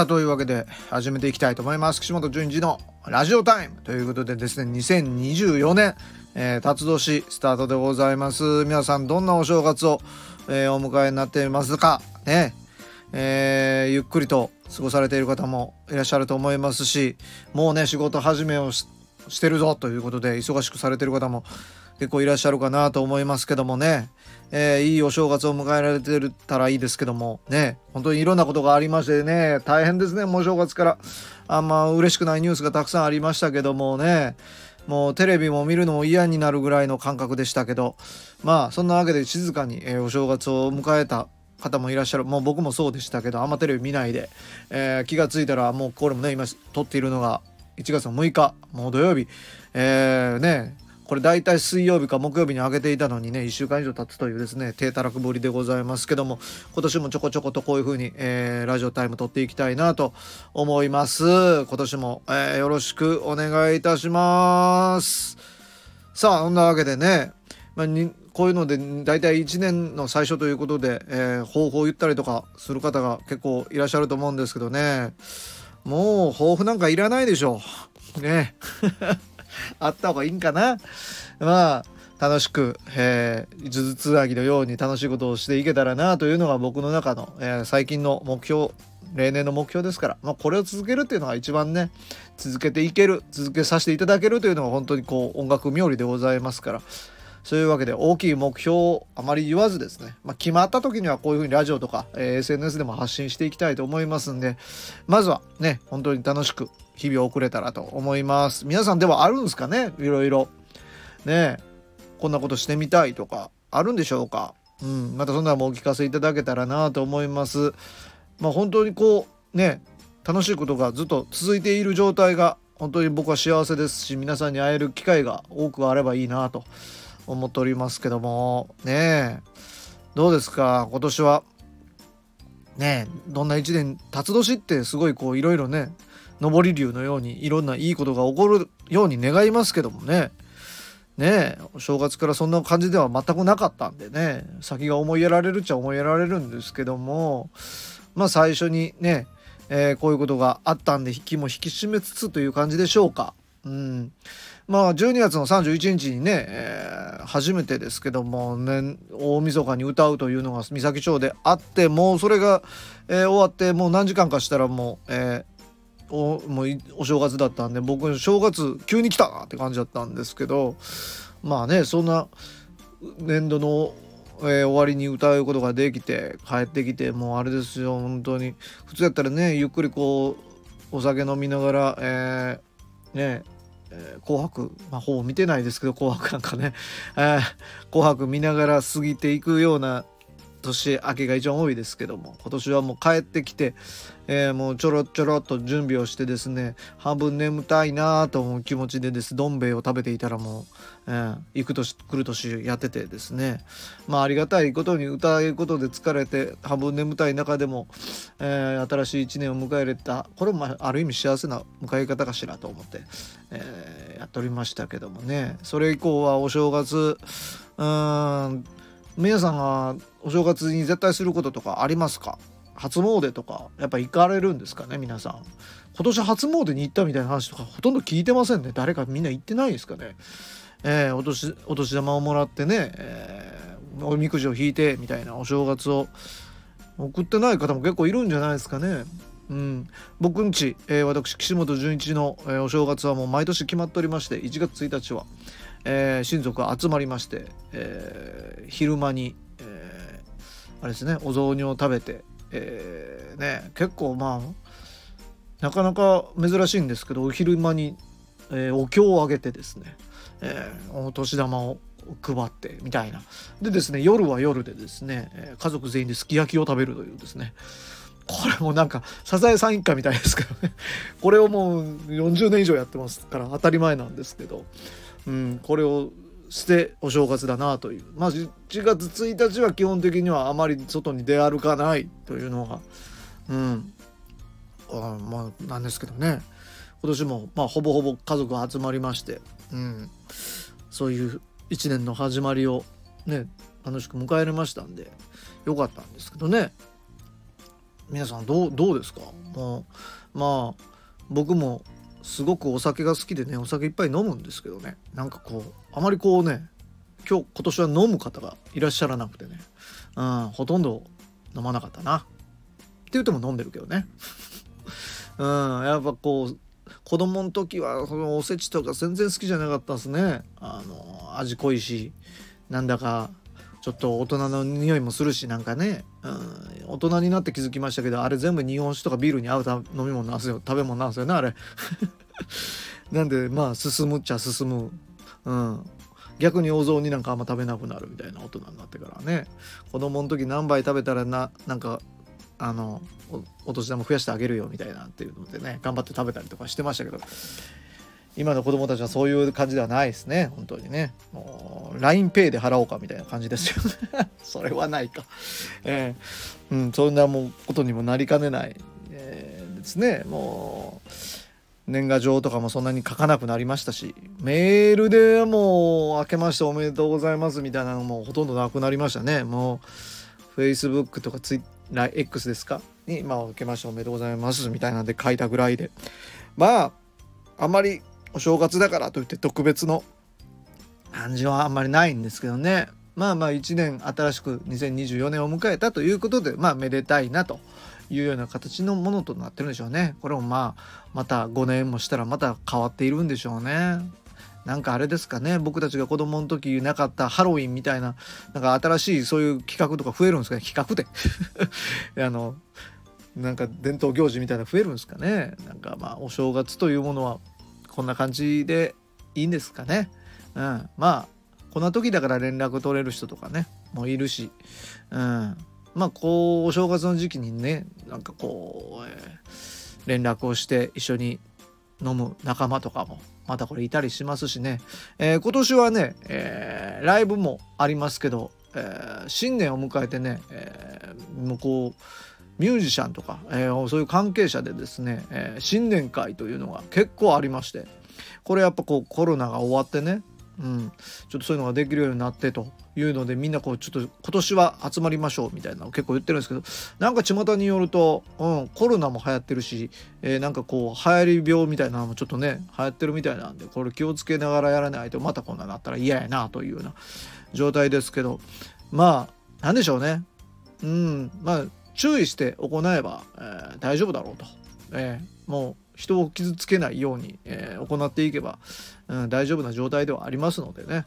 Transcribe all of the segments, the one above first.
さあというわけで始めていきたいと思います。岸本淳二のラジオタイムということでですね2024年、えー、辰年スタートでございます。皆さんどんなお正月を、えー、お迎えになっていますか？ね。えー、ゆっくりと過ごされている方もいらっしゃると思いますしもうね仕事始めをしてるぞということで忙しくされてる方も結構いらっしゃるかなと思いますけどもね、えー、いいお正月を迎えられてたらいいですけども。ね本当にいろんなことがありましてね大変ですねもう正月から。あんま嬉しくないニュースがたくさんありましたけどもね。もうテレビも見るのも嫌になるぐらいの感覚でしたけど。まあそんなわけで静かに、えー、お正月を迎えた方もいらっしゃる。もう僕もそうでしたけどあんまテレビ見ないで、えー、気が付いたらもうこれもね今撮っているのが1月の6日もう土曜日。えー、ねこれ大体水曜日か木曜日に上げていたのにね1週間以上経つというですね低たらくぶりでございますけども今年もちょこちょことこういう風に、えー、ラジオタイム撮っていきたいなと思います。今年も、えー、よろしくお願いいたします。さあそんなわけでね、まあ、にこういうので大体1年の最初ということで、えー、抱負を言ったりとかする方が結構いらっしゃると思うんですけどね。もう抱負なんかいらないでしょ。うね。あった方がいいんかな。まあ楽しく、えー、呪術つなぎのように楽しいことをしていけたらなというのが僕の中の、えー、最近の目標例年の目標ですから、まあ、これを続けるっていうのが一番ね続けていける続けさせていただけるというのが本当にこう音楽冥利でございますからそういうわけで大きい目標をあまり言わずですね、まあ、決まった時にはこういうふうにラジオとか、えー、SNS でも発信していきたいと思いますんでまずはね本当に楽しく日々を送れたらと思います。皆さんではあるんですかね？いろいろ。ねこんなことしてみたいとかあるんでしょうか？うん。またそんなのもお聞かせいただけたらなと思います。まあ本当にこうね楽しいことがずっと続いている状態が本当に僕は幸せですし皆さんに会える機会が多くあればいいなと思っておりますけども。ねどうですか？今年は。ねどんな一年辰年ってすごいこういろいろね上り竜のようにいろんないいことが起こるように願いますけどもね。ねお正月からそんな感じでは全くなかったんでね。先が思いやられるっちゃ思いやられるんですけども。まあ最初にね、えー、こういうことがあったんで引きも引き締めつつという感じでしょうか。うん。まあ12月の31日にね、えー、初めてですけども、ね、大晦日に歌うというのが三崎町であってもうそれが、えー、終わってもう何時間かしたらもう、えおもうお正月だったんで僕正月急に来たって感じだったんですけどまあねそんな年度の、えー、終わりに歌うことができて帰ってきてもうあれですよ本当に。普通やったらねゆっくりこうお酒飲みながら、えー、ねえー、紅白、まあ、ほぼ見てないですけど紅白なんかね、えー、紅白見ながら過ぎていくような年明けが一番多いですけども今年はもう帰ってきて、えー、もうちょろちょろっと準備をしてですね半分眠たいなと思う気持ちでですどん兵衛を食べていたらもう、えー、行く年来る年やっててですね。まあありがたいことに歌うことで疲れて半分眠たい中でも、えー、新しい一年を迎えれたこれもある意味幸せな迎え方かしらと思って、えやっておりましたけどもね。それ以降はお正月うん皆さんがお正月に絶対することとかありますか？初詣とかやっぱ行かれるんですかね皆さん。今年初詣に行ったみたいな話とかほとんど聞いてませんね。誰かみんな行ってないですかね。えー、お年お年玉をもらってね、えー、おみくじを引いてみたいなお正月を送ってない方も結構いるんじゃないですかね。うん、僕んち、えー、私岸本純一の、えー、お正月はもう毎年決まっておりまして1月1日は、えー、親族が集まりまして、えー、昼間に、えー、あれですねお雑煮を食べて、え、ね結構まあなかなか珍しいんですけどお昼間に、え、お経をあげてですね、え、お年玉を配ってみたいな。でですね夜は夜でですね家族全員ですき焼きを食べるというですね。これもなんかサザエさん一家みたいですけどね。これをもう40年以上やってますから当たり前なんですけど。うん、これをしてお正月だなという。まあ1月1日は基本的にはあまり外に出歩かないというのがうん。あまあなんですけどね。今年もまあほぼほぼ家族が集まりまして、うん、そういう1年の始まりをね楽しく迎えれましたんでよかったんですけどね。皆さんどうどうですか？もうまあ僕もすごくお酒が好きでねお酒いっぱい飲むんですけどね。なんかこうあまりこうね今日今年は飲む方がいらっしゃらなくてね、うん、ほとんど飲まなかったな。って言っても飲んでるけどね。うんやっぱこう子供の時はそのおせちとか全然好きじゃなかったですね。あの味濃いしなんだかちょっと大人の匂いもするしなんかね、うん、大人になって気づきましたけどあれ全部日本酒とかビールに合う飲み物なんですよ食べ物なんですよねあれ。なんでまあ進むっちゃ進む。うん。逆にお雑煮なんかあんま食べなくなるみたいな大人になってからね。子供の時何杯食べたらななんかあのお年玉増やしてあげるよみたいなっていうのでね頑張って食べたりとかしてましたけど。今の子供たちはそういう感じではないですね。本当にね。もう LINEPay で払おうかみたいな感じですよね。それはないか。えー、うんそんなもうことにもなりかねない、えー、ですね。もう年賀状とかもそんなに書かなくなりましたしメールでもう「明けましておめでとうございます」みたいなのもほとんどなくなりましたね。もう Facebook とか TwitterX ですか？に「まあ、明けましておめでとうございます」みたいなんで書いたぐらいで。まああんまりお正月だからといって特別の感じはあんまりないんですけどね。まあまあ1年新しく2024年を迎えたということでまあめでたいなというような形のものとなってるんでしょうね。これもまあまた5年もしたらまた変わっているんでしょうね。なんかあれですかね。僕たちが子供の時なかったハロウィンみたいななんか新しいそういう企画とか増えるんですかね。企画で。あのなんか伝統行事みたいな増えるんですかね。なんかまあお正月というものはこんな感じでいいんですかね。うん、まあこんな時だから連絡取れる人とかねもういるし、うん、まあこうお正月の時期にねなんかこう、えー、連絡をして一緒に飲む仲間とかもまたこれいたりしますしね、えー、今年はね、えー、ライブもありますけど、えー、新年を迎えてね、えー、向こうミュージシャンとか、えー、そういう関係者でですね、えー、新年会というのが結構ありましてこれやっぱこうコロナが終わってね、うん、ちょっとそういうのができるようになってというのでみんなこうちょっと今年は集まりましょうみたいなのを結構言ってるんですけどなんか巷によると、うん、コロナも流行ってるし、えー、なんかこう流行り病みたいなのもちょっとね流行ってるみたいなんでこれ気をつけながらやらないとまたこんななったら嫌やなというような状態ですけどまあなんでしょうね。うんまあ注意して行えば、えー、大丈夫だろうと、えー、もう人を傷つけないように、えー、行っていけば、うん、大丈夫な状態ではありますのでね。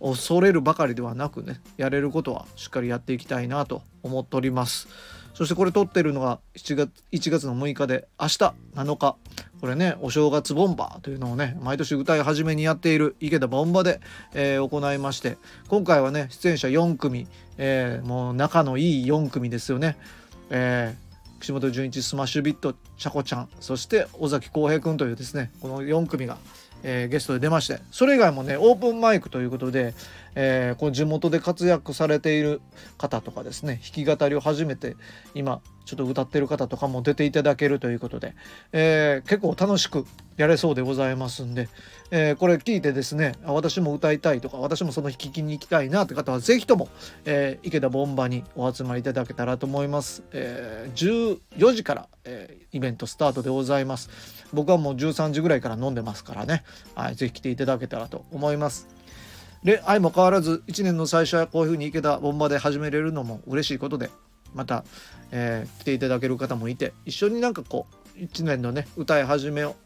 恐れるばかりではなくねやれることはしっかりやっていきたいなと思っております。そしてこれ撮ってるのが7月1月の6日で明日7日。これねお正月ボンバーというのをね毎年歌い始めにやっている池田ボンバで、えー、行いまして今回はね出演者4組、えー、もう仲のいい4組ですよね。えー、岸本純一スマッシュビットちゃこちゃんそして尾崎浩平君というですねこの4組が、えー、ゲストで出ましてそれ以外もねオープンマイクということで、えー、この地元で活躍されている方とかですね弾き語りを初めて今ちょっと歌ってる方とかも出ていただけるということで、えー、結構楽しくやれそうでございますんで、えー、これ聞いてですね私も歌いたいとか私もその弾きに行きたいなって方は是非とも、えー、池田ボンバにお集まりいただけたらと思います、えー、14時から、えイベントスタートでございます。僕はもう13時ぐらいから飲んでますからね、はい、ぜひ来ていただけたらと思います。で相も変わらず1年の最初はこういう風に池田ボンバで始めれるのも嬉しいことでまた、えー、来ていただける方もいて一緒になんかこう1年のね歌い始めを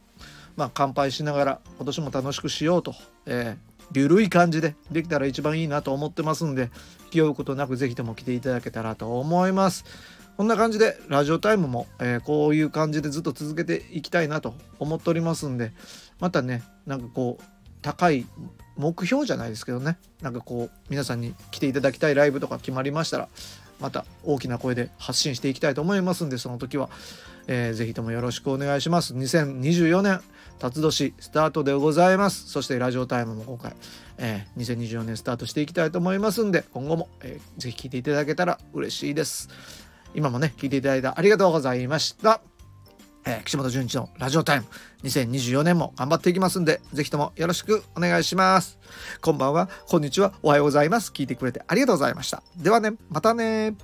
まあ乾杯しながら今年も楽しくしようと、えー、緩い感じでできたら一番いいなと思ってますんで気負うことなく是非とも来ていただけたらと思います。こんな感じでラジオタイムも、えー、こういう感じでずっと続けていきたいなと思っておりますんでまたねなんかこう高い目標じゃないですけどねなんかこう皆さんに来ていただきたいライブとか決まりましたらまた大きな声で発信していきたいと思いますんでその時は、えー、ぜひともよろしくお願いします。2024年辰年スタートでございます。そしてラジオタイムも今回、えー、2024年スタートしていきたいと思いますんで今後も、えー、ぜひ聞いていただけたら嬉しいです。今もね聞いていただいてありがとうございました。えー、岸本淳一のラジオタイム2024年も頑張っていきますんで、ぜひともよろしくお願いします。こんばんは、こんにちは、おはようございます。聞いてくれてありがとうございました。ではね、またね